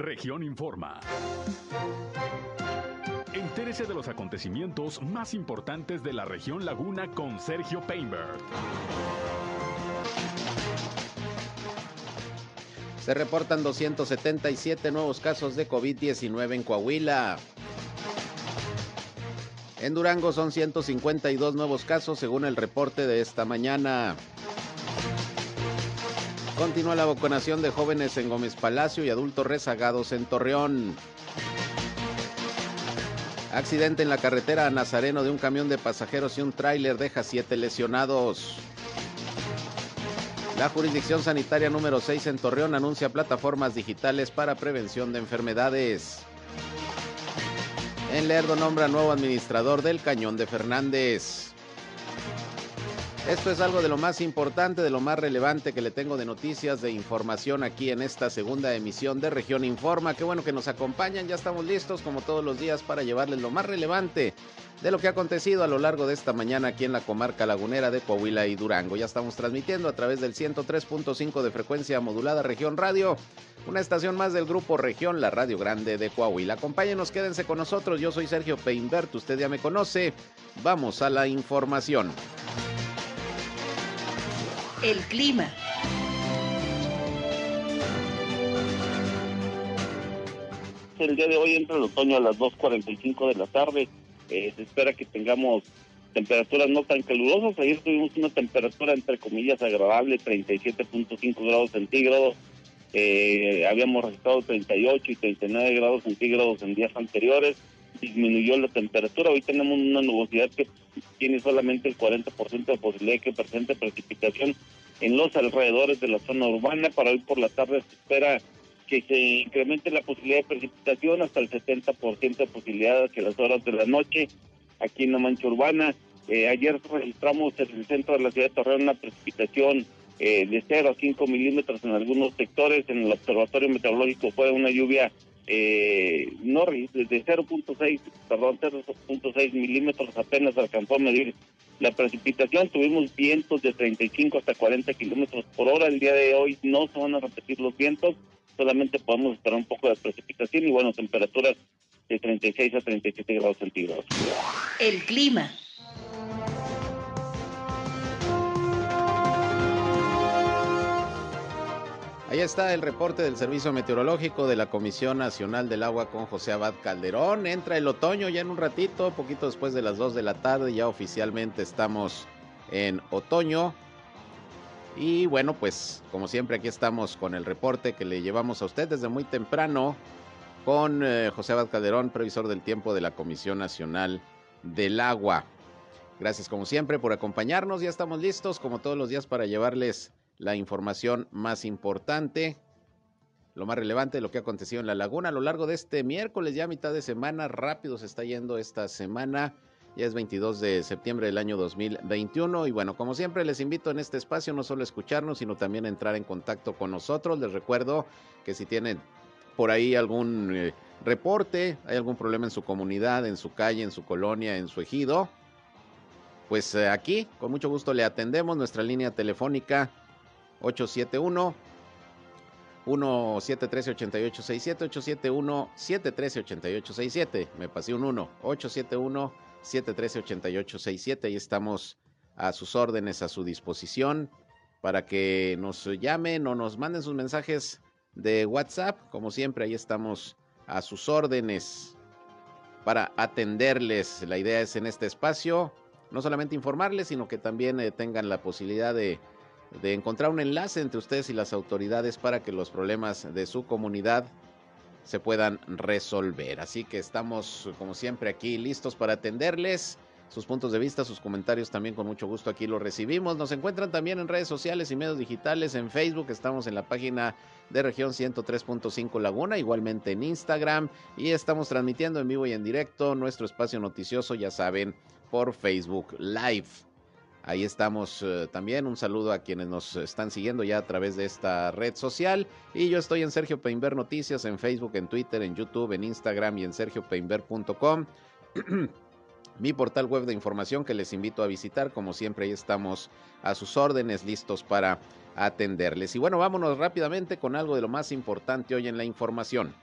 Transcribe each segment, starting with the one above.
Región Informa. Entérese de los acontecimientos más importantes de la región Laguna con Sergio Painberg. Se reportan 277 nuevos casos de COVID-19 en Coahuila. En Durango son 152 nuevos casos según el reporte de esta mañana. Continúa la vacunación de jóvenes en Gómez Palacio y adultos rezagados en Torreón. Accidente en la carretera a Nazareno de un camión de pasajeros y un tráiler deja siete lesionados. La jurisdicción sanitaria número 6 en Torreón anuncia plataformas digitales para prevención de enfermedades. En Lerdo nombra nuevo administrador del Cañón de Fernández. Esto es algo de lo más importante, de lo más relevante que le tengo de noticias, de información aquí en esta segunda emisión de Región Informa. Qué bueno que nos acompañan, ya estamos listos como todos los días para llevarles lo más relevante de lo que ha acontecido a lo largo de esta mañana aquí en la comarca lagunera de Coahuila y Durango. Ya estamos transmitiendo a través del 103.5 de frecuencia modulada Región Radio, una estación más del grupo Región, la Radio Grande de Coahuila. Acompáñenos, quédense con nosotros. Yo soy Sergio Peinbert, usted ya me conoce. Vamos a la información. El clima. El día de hoy entra el otoño a las 2.45 de la tarde. Eh, se espera que tengamos temperaturas no tan calurosas. Ayer tuvimos una temperatura entre comillas agradable, 37.5 grados centígrados. Eh, habíamos registrado 38 y 39 grados centígrados en días anteriores. Disminuyó la temperatura. Hoy tenemos una nubosidad que tiene solamente el 40% de posibilidad que presente precipitación en los alrededores de la zona urbana. Para hoy por la tarde se espera que se incremente la posibilidad de precipitación hasta el 70% de posibilidad que las horas de la noche aquí en la mancha urbana. Eh, ayer registramos en el centro de la ciudad de Torreón una precipitación eh, de 0 a 5 milímetros en algunos sectores. En el observatorio meteorológico fue una lluvia eh, no de 0.6, perdón, 0.6 milímetros apenas alcanzó a medir la precipitación. Tuvimos vientos de 35 hasta 40 kilómetros por hora. El día de hoy no se van a repetir los vientos solamente podemos esperar un poco de precipitación y bueno, temperaturas de 36 a 37 grados centígrados. El clima. Ahí está el reporte del Servicio Meteorológico de la Comisión Nacional del Agua con José Abad Calderón. Entra el otoño ya en un ratito, poquito después de las 2 de la tarde, ya oficialmente estamos en otoño. Y bueno, pues como siempre aquí estamos con el reporte que le llevamos a usted desde muy temprano con eh, José Abad Calderón, previsor del tiempo de la Comisión Nacional del Agua. Gracias como siempre por acompañarnos. Ya estamos listos como todos los días para llevarles la información más importante, lo más relevante de lo que ha acontecido en la laguna a lo largo de este miércoles, ya mitad de semana. Rápido se está yendo esta semana. Ya es 22 de septiembre del año 2021 y bueno, como siempre les invito en este espacio no solo a escucharnos, sino también a entrar en contacto con nosotros. Les recuerdo que si tienen por ahí algún eh, reporte, hay algún problema en su comunidad, en su calle, en su colonia, en su ejido, pues eh, aquí con mucho gusto le atendemos nuestra línea telefónica 871 173 8867 871 713 8867. Me pasé un 1 871 713-8867. Ahí estamos a sus órdenes, a su disposición, para que nos llamen o nos manden sus mensajes de WhatsApp. Como siempre, ahí estamos a sus órdenes para atenderles. La idea es en este espacio no solamente informarles, sino que también eh, tengan la posibilidad de, de encontrar un enlace entre ustedes y las autoridades para que los problemas de su comunidad se puedan resolver. Así que estamos, como siempre, aquí listos para atenderles. Sus puntos de vista, sus comentarios también con mucho gusto aquí los recibimos. Nos encuentran también en redes sociales y medios digitales, en Facebook, estamos en la página de región 103.5 Laguna, igualmente en Instagram y estamos transmitiendo en vivo y en directo nuestro espacio noticioso, ya saben, por Facebook Live. Ahí estamos eh, también. Un saludo a quienes nos están siguiendo ya a través de esta red social. Y yo estoy en Sergio Peinber Noticias, en Facebook, en Twitter, en YouTube, en Instagram y en sergiopeinber.com. Mi portal web de información que les invito a visitar. Como siempre, ahí estamos a sus órdenes, listos para atenderles. Y bueno, vámonos rápidamente con algo de lo más importante hoy en la información.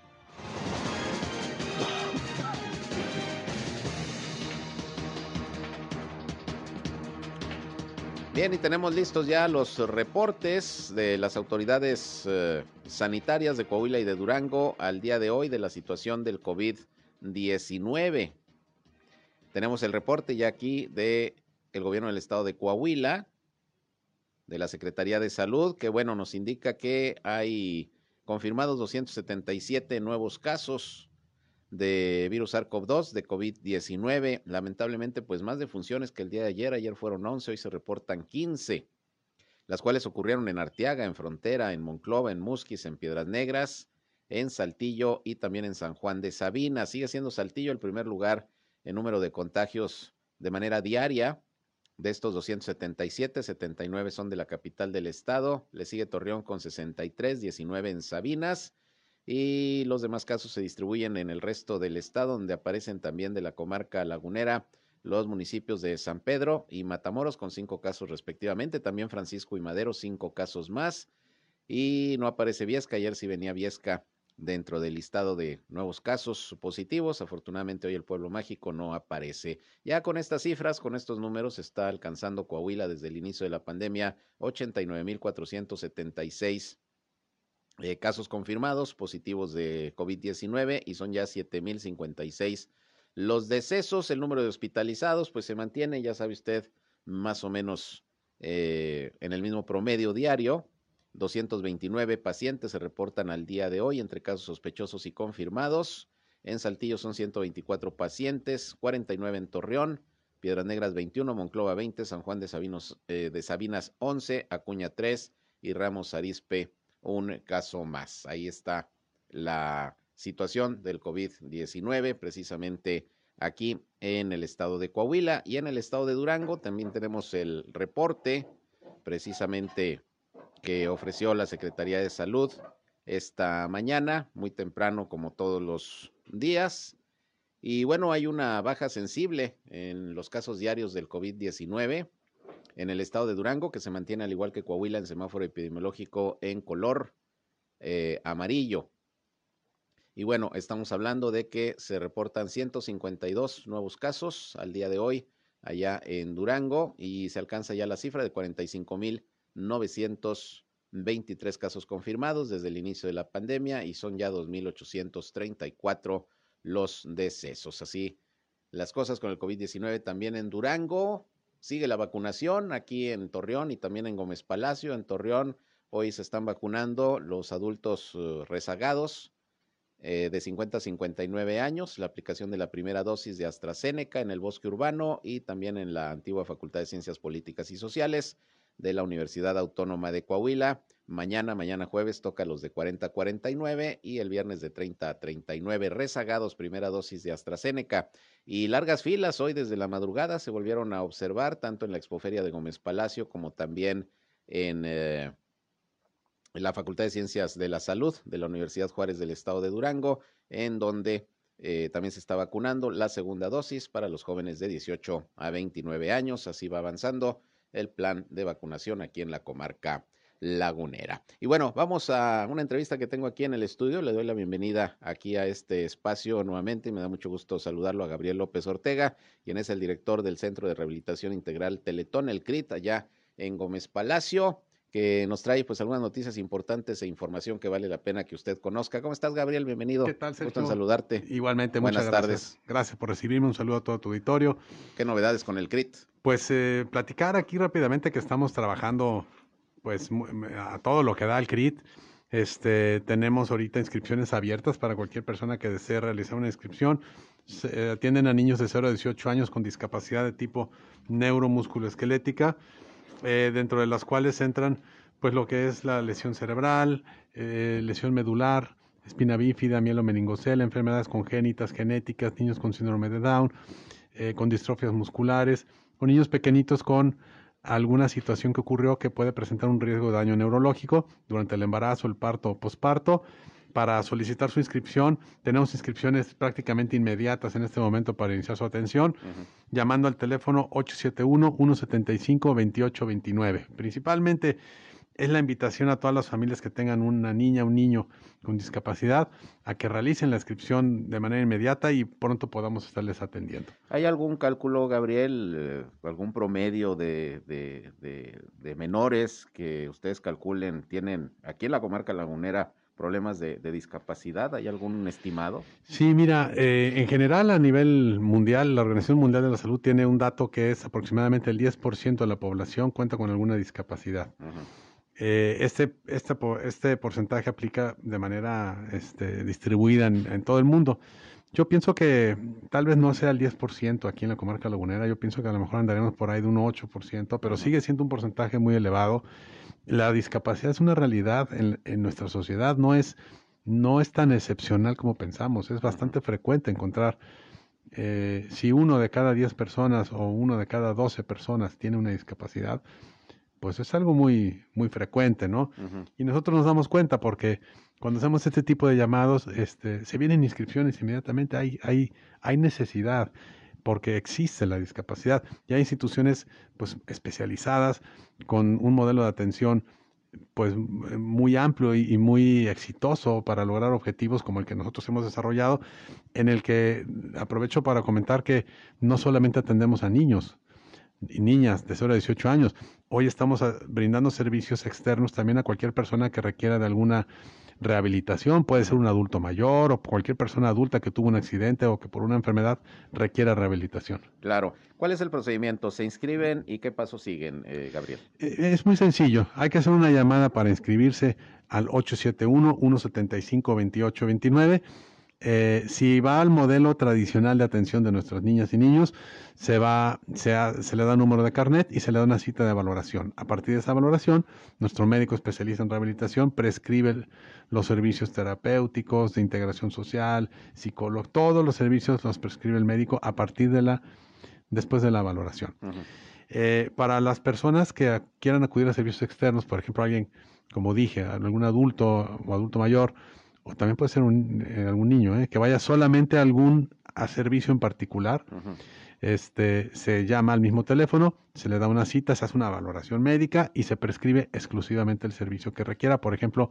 Bien, y tenemos listos ya los reportes de las autoridades eh, sanitarias de Coahuila y de Durango al día de hoy de la situación del COVID-19. Tenemos el reporte ya aquí de el gobierno del estado de Coahuila, de la Secretaría de Salud, que bueno, nos indica que hay confirmados 277 nuevos casos de virus SARS-CoV-2, de COVID-19. Lamentablemente, pues más defunciones que el día de ayer. Ayer fueron 11, hoy se reportan 15, las cuales ocurrieron en Arteaga, en Frontera, en Monclova, en Musquis, en Piedras Negras, en Saltillo y también en San Juan de Sabina. Sigue siendo Saltillo el primer lugar en número de contagios de manera diaria. De estos 277, 79 son de la capital del estado. Le sigue Torreón con 63, 19 en Sabinas y los demás casos se distribuyen en el resto del estado, donde aparecen también de la comarca lagunera los municipios de San Pedro y Matamoros con cinco casos respectivamente, también Francisco y Madero cinco casos más y no aparece Viesca, ayer sí venía Viesca dentro del listado de nuevos casos positivos. Afortunadamente hoy el pueblo mágico no aparece. Ya con estas cifras, con estos números, está alcanzando Coahuila desde el inicio de la pandemia 89.476 eh, casos confirmados positivos de COVID-19 y son ya 7.056 los decesos. El número de hospitalizados pues se mantiene, ya sabe usted, más o menos eh, en el mismo promedio diario. 229 pacientes se reportan al día de hoy entre casos sospechosos y confirmados. En Saltillo son 124 pacientes, 49 en Torreón, Piedras Negras 21, Monclova 20, San Juan de, Sabinos, eh, de Sabinas 11, Acuña 3 y Ramos Arispe un caso más. Ahí está la situación del COVID-19 precisamente aquí en el estado de Coahuila y en el estado de Durango. También tenemos el reporte precisamente que ofreció la Secretaría de Salud esta mañana, muy temprano como todos los días. Y bueno, hay una baja sensible en los casos diarios del COVID-19 en el estado de Durango, que se mantiene al igual que Coahuila en semáforo epidemiológico en color eh, amarillo. Y bueno, estamos hablando de que se reportan 152 nuevos casos al día de hoy allá en Durango y se alcanza ya la cifra de 45.923 casos confirmados desde el inicio de la pandemia y son ya 2.834 los decesos. Así las cosas con el COVID-19 también en Durango. Sigue la vacunación aquí en Torreón y también en Gómez Palacio. En Torreón hoy se están vacunando los adultos eh, rezagados eh, de 50 a 59 años, la aplicación de la primera dosis de AstraZeneca en el bosque urbano y también en la antigua Facultad de Ciencias Políticas y Sociales de la Universidad Autónoma de Coahuila. Mañana, mañana jueves, toca los de 40 a 49 y el viernes de 30 a 39 rezagados, primera dosis de AstraZeneca. Y largas filas hoy desde la madrugada se volvieron a observar tanto en la expoferia de Gómez Palacio como también en eh, la Facultad de Ciencias de la Salud de la Universidad Juárez del Estado de Durango, en donde eh, también se está vacunando la segunda dosis para los jóvenes de 18 a 29 años. Así va avanzando el plan de vacunación aquí en la comarca lagunera. Y bueno, vamos a una entrevista que tengo aquí en el estudio. Le doy la bienvenida aquí a este espacio nuevamente y me da mucho gusto saludarlo a Gabriel López Ortega, quien es el director del Centro de Rehabilitación Integral Teletón, el CRIT, allá en Gómez Palacio que nos trae pues algunas noticias importantes e información que vale la pena que usted conozca. ¿Cómo estás, Gabriel? Bienvenido. ¿Qué tal, Sergio? Gusto en saludarte. Igualmente, Buenas muchas gracias. tardes. Gracias por recibirme. Un saludo a todo tu auditorio. ¿Qué novedades con el CRIT? Pues eh, platicar aquí rápidamente que estamos trabajando pues a todo lo que da el CRIT. Este, tenemos ahorita inscripciones abiertas para cualquier persona que desee realizar una inscripción. Atienden a niños de 0 a 18 años con discapacidad de tipo neuromusculoesquelética, eh, dentro de las cuales entran pues lo que es la lesión cerebral, eh, lesión medular, espina bífida, mielomeningocele, enfermedades congénitas, genéticas, niños con síndrome de Down, eh, con distrofias musculares, o niños pequeñitos con alguna situación que ocurrió que puede presentar un riesgo de daño neurológico durante el embarazo, el parto o posparto. Para solicitar su inscripción, tenemos inscripciones prácticamente inmediatas en este momento para iniciar su atención, llamando al teléfono 871-175-2829. Principalmente es la invitación a todas las familias que tengan una niña, un niño con discapacidad a que realicen la inscripción de manera inmediata y pronto podamos estarles atendiendo. ¿Hay algún cálculo, Gabriel, eh, algún promedio de, de, de, de menores que ustedes calculen tienen aquí en la comarca lagunera? problemas de, de, discapacidad? ¿Hay algún estimado? Sí, mira, eh, en general a nivel mundial, la Organización Mundial de la Salud tiene un dato que es aproximadamente el 10% de la población cuenta con alguna discapacidad. Uh -huh. Eh, este, este, este porcentaje aplica de manera este, distribuida en, en, todo el mundo. Yo pienso que tal vez no sea el 10% aquí en la comarca lagunera, yo pienso que a lo mejor andaremos por ahí de un 8%, pero sigue siendo un porcentaje muy elevado. La discapacidad es una realidad en, en, nuestra sociedad, no es, no es tan excepcional como pensamos, es bastante frecuente encontrar, eh, si uno de cada 10 personas o uno de cada 12 personas tiene una discapacidad, pues es algo muy, muy frecuente, ¿no? Uh -huh. Y nosotros nos damos cuenta porque cuando hacemos este tipo de llamados, este, se vienen inscripciones inmediatamente, hay, hay, hay necesidad porque existe la discapacidad. Y hay instituciones pues, especializadas con un modelo de atención pues muy amplio y, y, muy exitoso para lograr objetivos como el que nosotros hemos desarrollado, en el que aprovecho para comentar que no solamente atendemos a niños y niñas de 0 a 18 años, hoy estamos brindando servicios externos también a cualquier persona que requiera de alguna rehabilitación, puede ser un adulto mayor o cualquier persona adulta que tuvo un accidente o que por una enfermedad requiera rehabilitación. Claro. ¿Cuál es el procedimiento? ¿Se inscriben y qué pasos siguen, eh, Gabriel? Es muy sencillo. Hay que hacer una llamada para inscribirse al 871-175-2829. Eh, si va al modelo tradicional de atención de nuestras niñas y niños, se, va, se, ha, se, le da un número de carnet y se le da una cita de valoración. A partir de esa valoración, nuestro médico especialista en rehabilitación prescribe los servicios terapéuticos, de integración social, psicólogo, todos los servicios los prescribe el médico a partir de la, después de la valoración. Uh -huh. eh, para las personas que quieran acudir a servicios externos, por ejemplo, alguien, como dije, algún adulto o adulto mayor, o también puede ser un, eh, algún niño, eh, que vaya solamente a algún a servicio en particular. Uh -huh. Este se llama al mismo teléfono, se le da una cita, se hace una valoración médica y se prescribe exclusivamente el servicio que requiera. Por ejemplo,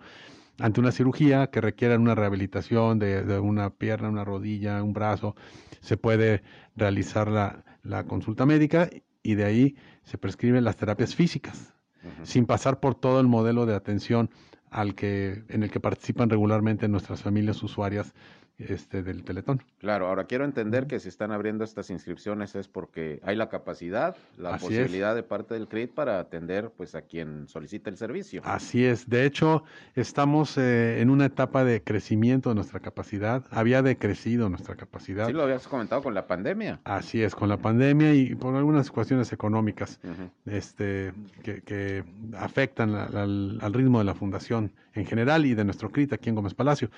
ante una cirugía que requiera una rehabilitación de, de una pierna, una rodilla, un brazo, se puede realizar la, la consulta médica y de ahí se prescriben las terapias físicas, uh -huh. sin pasar por todo el modelo de atención al que, en el que participan regularmente nuestras familias usuarias este, del Teletón. Claro, ahora quiero entender que si están abriendo estas inscripciones es porque hay la capacidad, la Así posibilidad es. de parte del CRIT para atender pues a quien solicita el servicio. Así es, de hecho estamos eh, en una etapa de crecimiento de nuestra capacidad, había decrecido nuestra capacidad. Sí, lo habías comentado con la pandemia. Así es, con la pandemia y por algunas cuestiones económicas uh -huh. este, que, que afectan al, al ritmo de la fundación en general y de nuestro CRIT aquí en Gómez Palacio.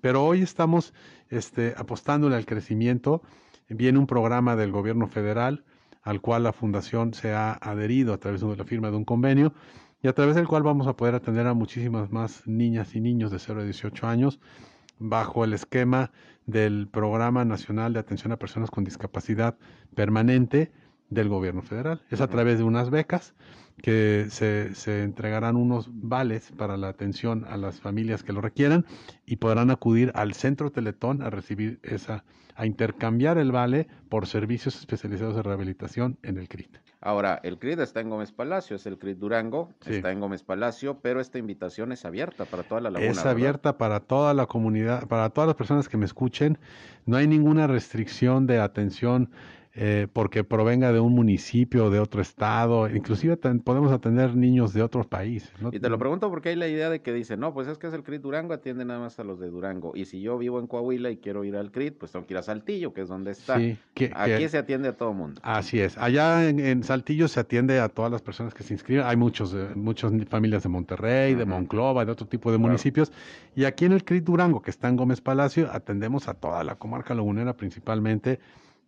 Pero hoy estamos este, apostándole al crecimiento. Viene un programa del gobierno federal al cual la fundación se ha adherido a través de la firma de un convenio y a través del cual vamos a poder atender a muchísimas más niñas y niños de 0 a 18 años bajo el esquema del Programa Nacional de Atención a Personas con Discapacidad Permanente del gobierno federal. Es a través de unas becas que se, se, entregarán unos vales para la atención a las familias que lo requieran y podrán acudir al centro Teletón a recibir esa, a intercambiar el vale por servicios especializados de rehabilitación en el CRIT. Ahora, el CRIT está en Gómez Palacio, es el CRIT Durango, sí. está en Gómez Palacio, pero esta invitación es abierta para toda la laguna. Es abierta ¿verdad? para toda la comunidad, para todas las personas que me escuchen. No hay ninguna restricción de atención eh, porque provenga de un municipio de otro estado, inclusive podemos atender niños de otros países. ¿no? Y te lo pregunto porque hay la idea de que dicen, no, pues es que es el CRIT Durango, atiende nada más a los de Durango, y si yo vivo en Coahuila y quiero ir al CRIT, pues tengo que ir a Saltillo, que es donde está. Sí, que, Aquí que, se atiende a todo mundo. Así es, allá en, en, Saltillo se atiende a todas las personas que se inscriben, hay muchos, eh, muchas familias de Monterrey, de Monclova, de otro tipo de claro. municipios, y aquí en el CRIT Durango, que está en Gómez Palacio, atendemos a toda la comarca lagunera principalmente,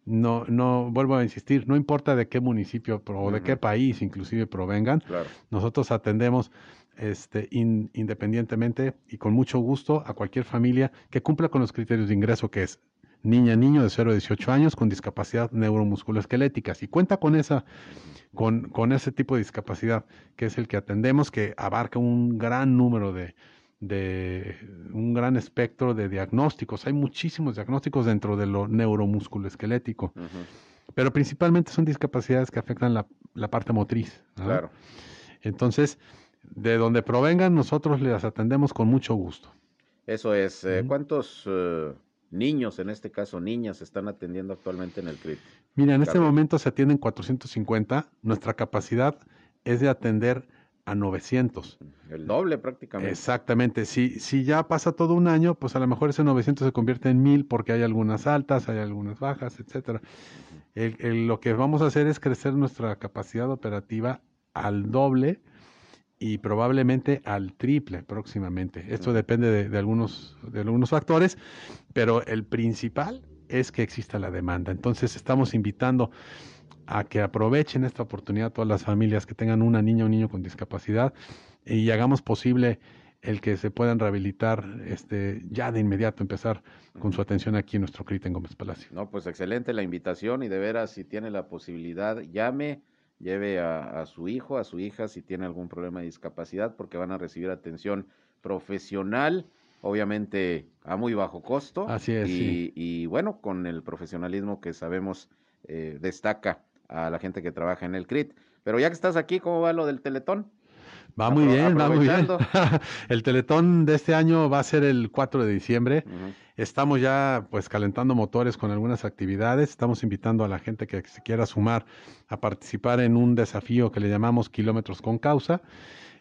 no, no, vuelvo a insistir, no importa de qué municipio o uh -huh. de qué país inclusive provengan, claro. nosotros atendemos este, in, independientemente y con mucho gusto a cualquier familia que cumpla con los criterios de ingreso, que es niña, niño de 0 a 18 años con discapacidad neuromusculoesquelética. Si cuenta con esa con, con ese tipo de discapacidad, que es el que atendemos, que abarca un gran número de, de un gran espectro de diagnósticos. Hay muchísimos diagnósticos dentro de lo neuromusculoesquelético, pero principalmente son discapacidades que afectan la, la parte motriz. Claro. Entonces, de donde provengan, nosotros les atendemos con mucho gusto. Eso es. Eh, ¿Cuántos eh, niños, en este caso niñas, están atendiendo actualmente en el CRIT? Mira, en este momento se atienden 450. Nuestra capacidad es de atender a 900. El doble prácticamente. Exactamente. Si, si ya pasa todo un año, pues a lo mejor ese 900 se convierte en 1000 porque hay algunas altas, hay algunas bajas, etcétera. lo que vamos a hacer es crecer nuestra capacidad operativa al doble y probablemente al triple próximamente. Esto depende de, algunos, de algunos factores, pero el principal es que exista la demanda. Entonces estamos invitando a que aprovechen esta oportunidad todas las familias que tengan una niña o un niño con discapacidad y hagamos posible el que se puedan rehabilitar este, ya de inmediato, empezar con su atención aquí en nuestro CRIT en Gómez Palacio. No, pues excelente la invitación y de veras, si tiene la posibilidad, llame lleve a, su hijo, a su hija, si tiene algún problema de discapacidad, porque van a recibir atención profesional, obviamente a muy bajo costo. Así es. Y, bueno, con el profesionalismo que sabemos eh, destaca a la gente que trabaja en el CRIT. Pero ya que estás aquí, ¿cómo va lo del Teletón? Va muy bien, va muy bien. el Teletón de este año va a ser el 4 de diciembre. Estamos ya pues calentando motores con algunas actividades. Estamos invitando a la gente que se quiera sumar a participar en un desafío que le llamamos Kilómetros con Causa.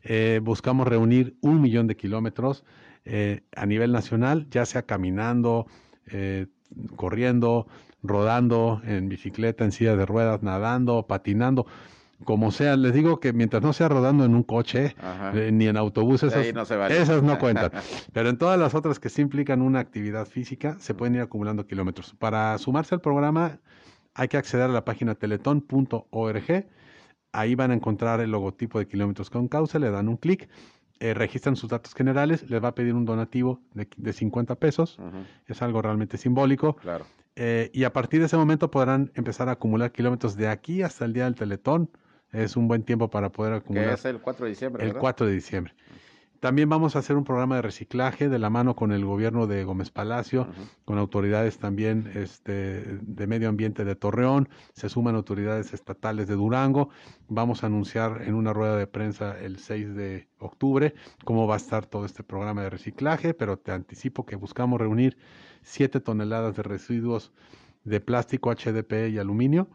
Eh, buscamos reunir un millón de kilómetros eh, a nivel nacional, ya sea caminando, eh, corriendo, rodando, en bicicleta, en silla de ruedas, nadando, patinando como sea, les digo que mientras no sea rodando en un coche eh, ni en autobús, esas no, esas no cuentan. Pero en todas las otras que sí implican una actividad física, se pueden ir acumulando kilómetros. Para sumarse al programa hay que acceder a la página teleton.org. Ahí van a encontrar el logotipo de kilómetros con causa, le dan un clic, eh, registran sus datos generales, les va a pedir un donativo de, de 50 pesos. Es algo realmente simbólico. Claro. Eh, y a partir de ese momento podrán empezar a acumular kilómetros de aquí hasta el día del Teletón es un buen tiempo para poder acumular. Que es el 4 de diciembre. El 4 de diciembre. También vamos a hacer un programa de reciclaje de la mano con el gobierno de Gómez Palacio, con autoridades también este, de medio ambiente de Torreón, se suman autoridades estatales de Durango. Vamos a anunciar en una rueda de prensa el 6 de octubre cómo va a estar todo este programa de reciclaje, pero te anticipo que buscamos reunir 7 toneladas de residuos de plástico, HDP y aluminio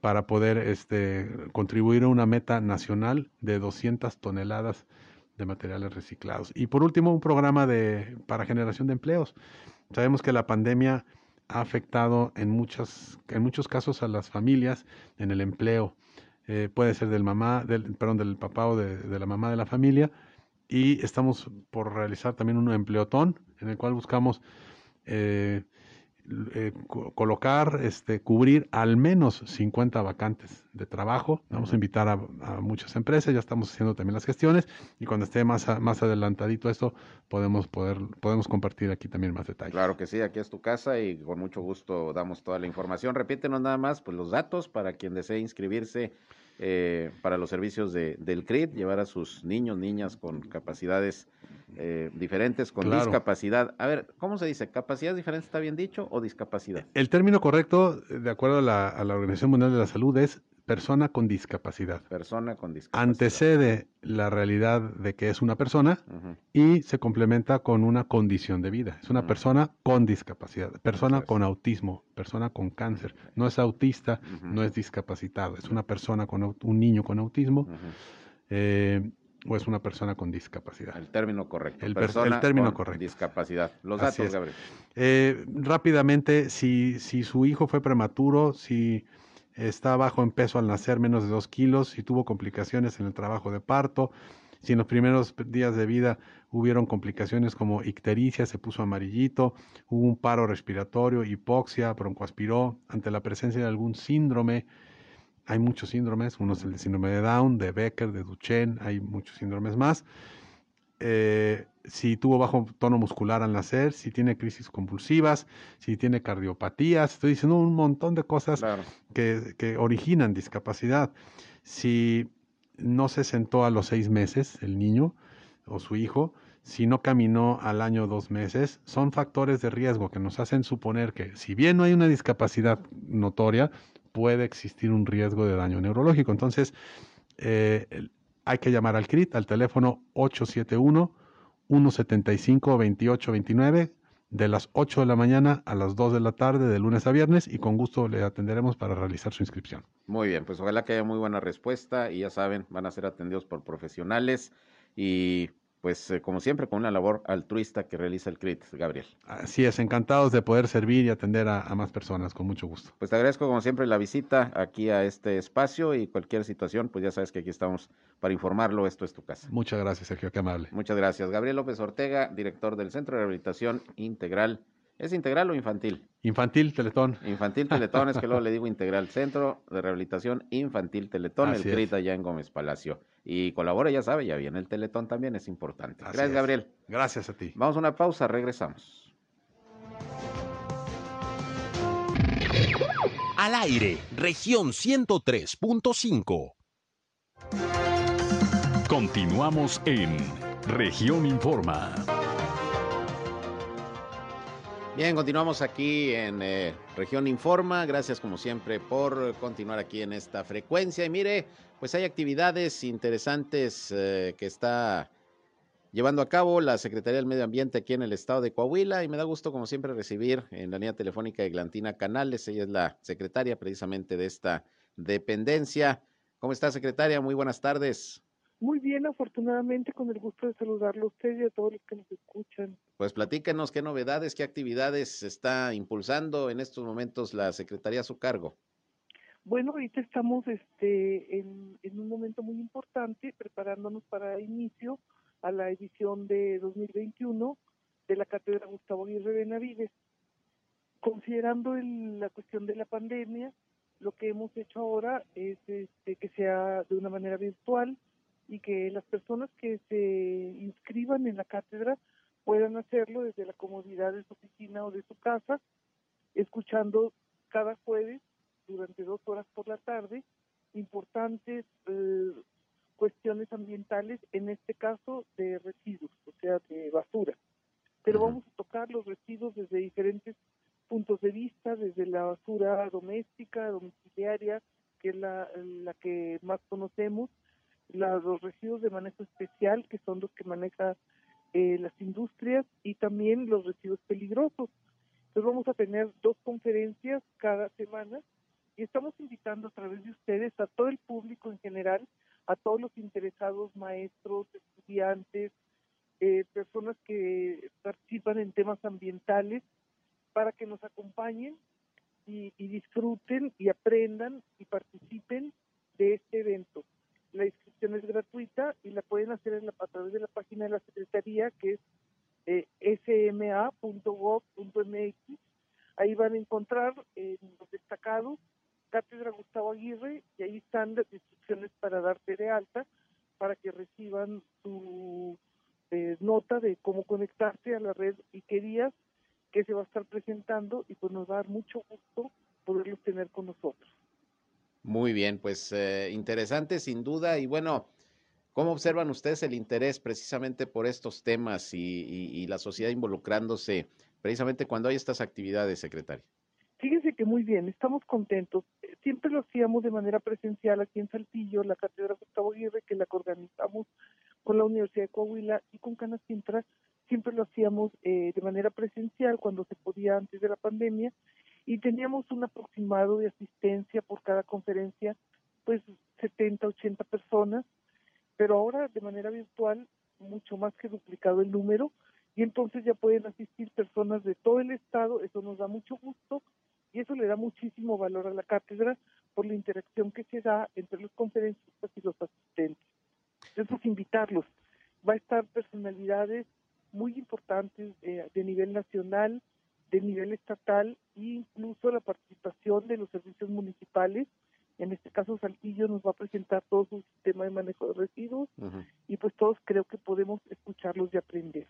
para poder este, contribuir a una meta nacional de 200 toneladas de materiales reciclados. Y por último, un programa de, para generación de empleos. Sabemos que la pandemia ha afectado en, muchas, en muchos casos a las familias en el empleo. Eh, puede ser del mamá, del, perdón, del papá o de, de, la mamá de la familia. Y estamos por realizar también un empleotón en el cual buscamos eh, eh, colocar, este, cubrir al menos 50 vacantes de trabajo. Vamos a invitar a, muchas empresas, ya estamos haciendo también las gestiones y cuando esté más, más adelantadito esto, podemos, poder, podemos compartir aquí también más detalles. Claro que sí, aquí es tu casa y con mucho gusto damos toda la información. Repítenos nada más pues, los datos para quien desee inscribirse eh, para los servicios de, del CRIT, llevar a sus niños, niñas con capacidades eh, diferentes, con discapacidad. A ver, ¿cómo se dice? ¿Capacidad diferente está bien dicho o discapacidad? El término correcto, de acuerdo a la, a la Organización Mundial de la Salud, es persona con discapacidad. Persona con discapacidad. Antecede la realidad de que es una persona y se complementa con una condición de vida. Es una persona con discapacidad, persona con autismo, persona con cáncer. No es autista, no es discapacitado. Es una persona con un niño con autismo. Eh, o es una persona con discapacidad. El término correcto. El, término correcto. Discapacidad. Los datos, Gabriel. Eh, rápidamente, si, si su hijo fue prematuro, si está bajo en peso al nacer, menos de dos kilos, si tuvo complicaciones en el trabajo de parto, si en los primeros días de vida hubieron complicaciones como ictericia, se puso amarillito, hubo un paro respiratorio, hipoxia, broncoaspiró, ante la presencia de algún síndrome, hay muchos síndromes, uno es el síndrome de Down, de Becker, de Duchenne, hay muchos síndromes más. Eh, si tuvo bajo tono muscular al nacer, si tiene crisis convulsivas, si tiene cardiopatías, estoy diciendo un montón de cosas Claro. que, que originan discapacidad. Si no se sentó a los seis meses el niño o su hijo, si no caminó al año dos meses, son factores de riesgo que nos hacen suponer que si bien no hay una discapacidad notoria, puede existir un riesgo de daño neurológico. Entonces, eh, hay que llamar al CRIT al teléfono 871-175-2829 de las 8 de la mañana a las 2 de la tarde de lunes a viernes y con gusto le atenderemos para realizar su inscripción. Muy bien, pues ojalá que haya muy buena respuesta y ya saben, van a ser atendidos por profesionales y pues eh, como siempre con una labor altruista que realiza el CRIT, Gabriel. Así es, encantados de poder servir y atender a, a más personas, con mucho gusto. Pues te agradezco como siempre la visita aquí a este espacio y cualquier situación, pues ya sabes que aquí estamos para informarlo, esto es tu casa. Muchas gracias, Sergio, qué amable. Muchas gracias. Gabriel López Ortega, director del Centro de Rehabilitación Integral. ¿Es integral o infantil? Infantil, Teletón. Infantil Teletón, es que luego le digo integral. Centro de Rehabilitación Infantil Teletón, Así el es. CRIT allá en Gómez Palacio. Y colabora, ya sabe, ya viene el Teletón también, es importante. Así Gracias, es. Gabriel. Gracias a ti. Vamos a una pausa, regresamos. Al aire, región 103.5. Continuamos en Región Informa. Bien, continuamos aquí en eh, Región Informa. Gracias como siempre por continuar aquí en esta frecuencia. Y mire, pues hay actividades interesantes eh, que está llevando a cabo la Secretaría del Medio Ambiente aquí en el estado de Coahuila. Y me da gusto como siempre recibir en la línea telefónica de Glantina Canales. Ella es la secretaria precisamente de esta dependencia. ¿Cómo está, secretaria? Muy buenas tardes. Muy bien, afortunadamente, con el gusto de saludarlo a usted y a todos los que nos escuchan. Pues platíquenos qué novedades, qué actividades está impulsando en estos momentos la Secretaría a su cargo. Bueno, ahorita estamos este, en, en un momento muy importante, preparándonos para inicio a la edición de 2021 de la Cátedra Gustavo Aguirre Benavides. Considerando el- la cuestión de la pandemia, lo que hemos hecho ahora es este, que sea de una manera virtual y que las personas que se inscriban en la cátedra puedan hacerlo desde la comodidad de su oficina o de su casa, escuchando cada jueves durante dos horas por la tarde importantes eh, cuestiones ambientales, en este caso de residuos, o sea, de basura. Pero vamos a tocar los residuos desde diferentes puntos de vista, desde la basura doméstica, domiciliaria, que es la, la que más conocemos, los residuos de manejo especial, que son los que maneja eh, las industrias, y también los residuos peligrosos. Entonces vamos a tener dos conferencias cada semana y estamos invitando a través de ustedes a todo el público en general, a todos los interesados, maestros, estudiantes, eh, personas que participan en temas ambientales, para que nos acompañen y, y disfruten y aprendan y participen de este evento. La inscripción es gratuita y la pueden hacer en la, a través de la página de la Secretaría, que es eh, sma.gov.mx. Ahí van a encontrar eh, los destacados, Cátedra Gustavo Aguirre, y ahí están las instrucciones para darte de alta, para que reciban su eh, nota de cómo conectarse a la red y qué que se va a estar presentando y pues nos va a dar mucho gusto poderlos tener con nosotros. Muy bien, pues eh, interesante sin duda. Y bueno, ¿cómo observan ustedes el interés precisamente por estos temas y, la sociedad involucrándose precisamente cuando hay estas actividades, secretaria? Fíjense que muy bien, estamos contentos. Siempre lo hacíamos de manera presencial aquí en Saltillo, la Cátedra Gustavo Aguirre, que la organizamos con la Universidad de Coahuila y con Canacintra, siempre lo hacíamos eh, de manera presencial cuando se podía antes de la pandemia y teníamos un aproximado de asistencia por cada conferencia, pues 70, 80 personas, pero ahora de manera virtual mucho más que duplicado el número y entonces ya pueden asistir personas de todo el estado, eso nos da mucho gusto y eso le da muchísimo valor a la cátedra por la interacción que se da entre los conferencistas y los asistentes. Entonces, invitarlos. Va a estar personalidades muy importantes eh, de nivel nacional, de nivel estatal e incluso la participación de los servicios municipales en este caso Saltillo nos va a presentar todo su sistema de manejo de residuos y pues todos creo que podemos escucharlos y aprender.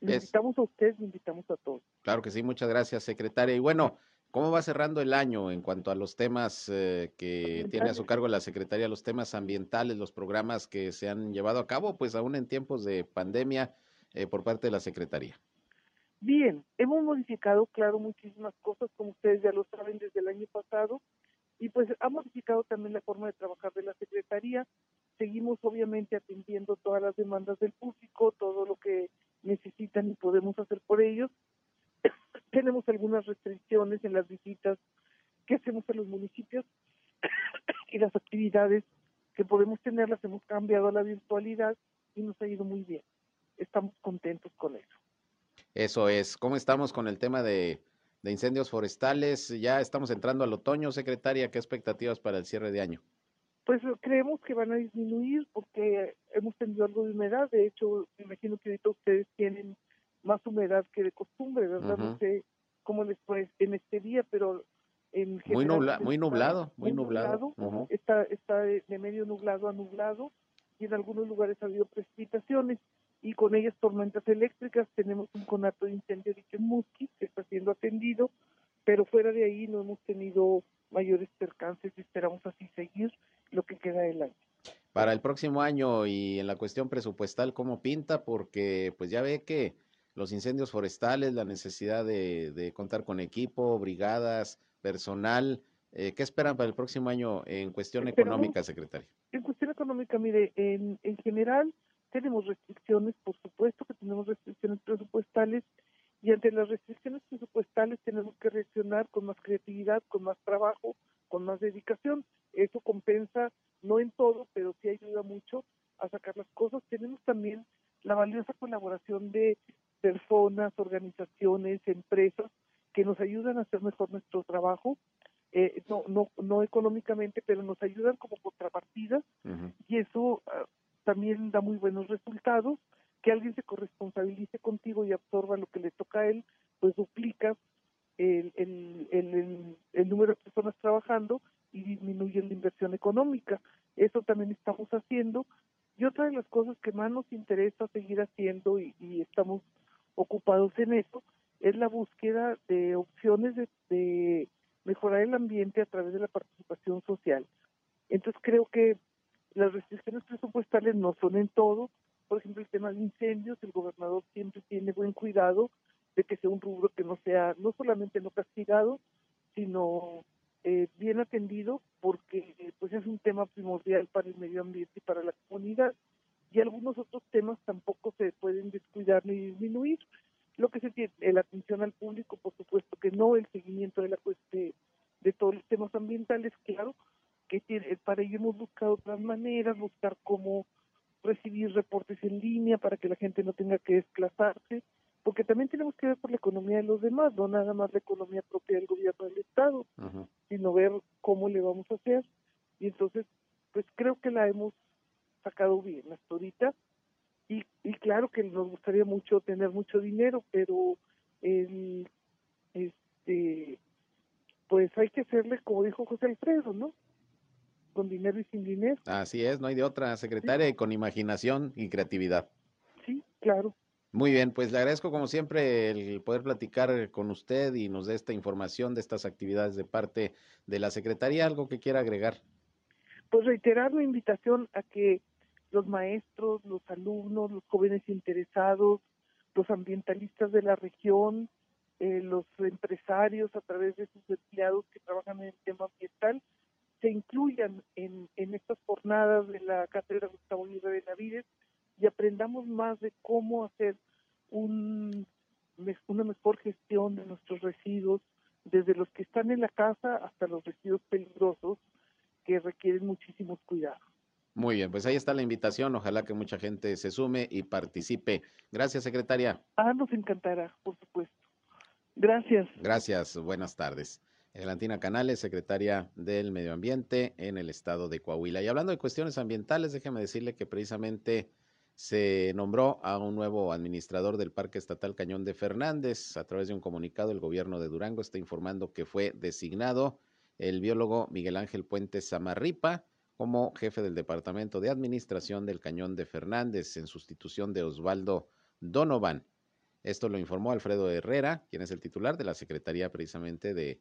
Le Es- invitamos a ustedes, le invitamos a todos. Claro que sí, muchas gracias, secretaria. Y bueno, ¿cómo va cerrando el año en cuanto a los temas eh, que tiene a su cargo la secretaria, los temas ambientales, los programas que se han llevado a cabo, pues aún en tiempos de pandemia eh, por parte de la secretaría? Bien, hemos modificado, claro, muchísimas cosas, como ustedes ya lo saben desde el año pasado, y pues ha modificado también la forma de trabajar de la Secretaría. Seguimos obviamente atendiendo todas las demandas del público, todo lo que necesitan y podemos hacer por ellos. Tenemos algunas restricciones en las visitas que hacemos a los municipios y las actividades que podemos tener las hemos cambiado a la virtualidad y nos ha ido muy bien. Estamos contentos con eso. Eso es. ¿Cómo estamos con el tema de, de incendios forestales? Ya estamos entrando al otoño, secretaria. ¿Qué expectativas para el cierre de año? Pues eh, creemos que van a disminuir porque hemos tenido algo de humedad. De hecho, me imagino que ahorita ustedes tienen más humedad que de costumbre, ¿verdad? No sé cómo les fue en este día, pero en Muy, general nubla- pues, muy nublado, muy nublado. Está, está de, de medio nublado a nublado y en algunos lugares ha habido precipitaciones y con ellas tormentas eléctricas. Tenemos un conato de incendio dicho en Musquis que está siendo atendido, pero fuera de ahí no hemos tenido mayores percances y esperamos así seguir lo que queda del año. Para el próximo año y en la cuestión presupuestal, ¿cómo pinta? Porque pues ya ve que los incendios forestales, la necesidad de, de contar con equipo, brigadas, personal, eh, ¿qué esperan para el próximo año en cuestión Esperamos- económica, secretario? En cuestión económica, mire, en, en general tenemos restricciones, por supuesto que tenemos restricciones presupuestales y ante las restricciones presupuestales tenemos que reaccionar con más creatividad, con más trabajo, con más dedicación. Eso compensa, no en todo, pero sí ayuda mucho a sacar las cosas. Tenemos también la valiosa colaboración de personas, organizaciones, empresas que nos ayudan a hacer mejor nuestro trabajo, eh, no, no, no económicamente, pero nos ayudan como contrapartida Ujú. y eso también da muy buenos resultados. Que alguien se corresponsabilice contigo y absorba lo que le toca a él, pues duplica el, el, el, el- número de personas trabajando y disminuye la inversión económica. Eso también estamos haciendo. Y otra de las cosas que más nos interesa seguir haciendo y, y estamos ocupados en eso es la búsqueda de opciones de, de mejorar el ambiente a través de la participación social. Entonces creo que las restricciones presupuestales no son en todo. Por ejemplo, el tema de incendios, el gobernador siempre tiene buen cuidado de que sea un rubro que no sea, no solamente no castigado, sino eh, bien atendido, porque pues es un tema primordial para el medio ambiente y para la comunidad. Y algunos otros temas tampoco se pueden descuidar ni disminuir. Lo que se tiene, eh, la atención al público, por supuesto que no, el seguimiento de la cuestión de todos los temas ambientales, claro, que tiene, para ello hemos buscado otras maneras, buscar cómo recibir reportes en línea para que la gente no tenga que desplazarse, porque también tenemos que ver por la economía de los demás, no nada más la economía propia del gobierno del Estado, sino ver cómo le vamos a hacer. Y entonces, pues creo que la hemos sacado bien hasta ahorita. Y, y claro que nos gustaría mucho tener mucho dinero, pero el, este, pues hay que hacerle como dijo José Alfredo, ¿no? Con dinero y sin dinero, Así es, no hay de otra, secretaria, con imaginación y creatividad. sí, claro. Muy bien, pues le agradezco como siempre el poder platicar con usted y nos dé esta información de estas actividades de parte de la Secretaría. ¿Algo que quiera agregar? Pues reiterar la invitación a que los maestros, los alumnos, los jóvenes interesados, los ambientalistas de la región, eh, los empresarios a través de sus empleados que trabajan en el tema ambiental, se incluyan en, en estas jornadas de la Cátedra Gustavo Aguirre de Navides y aprendamos más de cómo hacer un, una mejor gestión de nuestros residuos, desde los que están en la casa hasta los residuos peligrosos que requieren muchísimos cuidados. Muy bien, pues ahí está la invitación. Ojalá que mucha gente se sume y participe. Gracias, secretaria. Ah, nos encantará, por supuesto. Gracias. Gracias, buenas tardes. Elantina Canales, secretaria del Medio Ambiente en el estado de Coahuila. Y hablando de cuestiones ambientales, déjeme decirle que precisamente se nombró a un nuevo administrador del Parque Estatal Cañón de Fernández. A través de un comunicado, el gobierno de Durango está informando que fue designado el biólogo Miguel Ángel Puente Samarripa como jefe del Departamento de Administración del Cañón de Fernández en sustitución de Osvaldo Donovan. Esto lo informó Alfredo Herrera, quien es el titular de la Secretaría precisamente de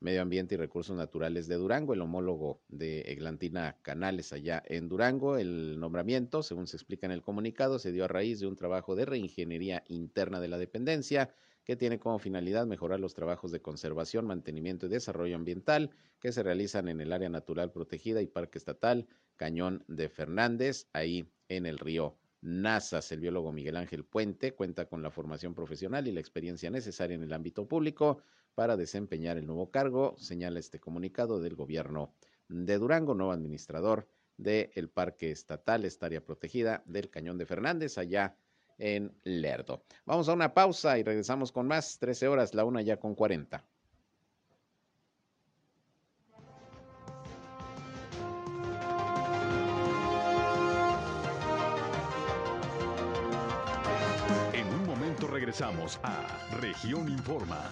Medio Ambiente y Recursos Naturales de Durango, el homólogo de Eglantina Canales allá en Durango. El nombramiento, según se explica en el comunicado, se dio a raíz de un trabajo de reingeniería interna de la dependencia que tiene como finalidad mejorar los trabajos de conservación, mantenimiento y desarrollo ambiental que se realizan en el área natural protegida y parque estatal Cañón de Fernández, ahí en el río Nazas. El biólogo Miguel Ángel Puente cuenta con la formación profesional y la experiencia necesaria en el ámbito público para desempeñar el nuevo cargo, señala este comunicado del gobierno de Durango, nuevo administrador del Parque Estatal, esta protegida del Cañón de Fernández, allá en Lerdo. Vamos a una pausa y regresamos con más, 13 horas, la una ya con 40. En un momento regresamos a Región Informa.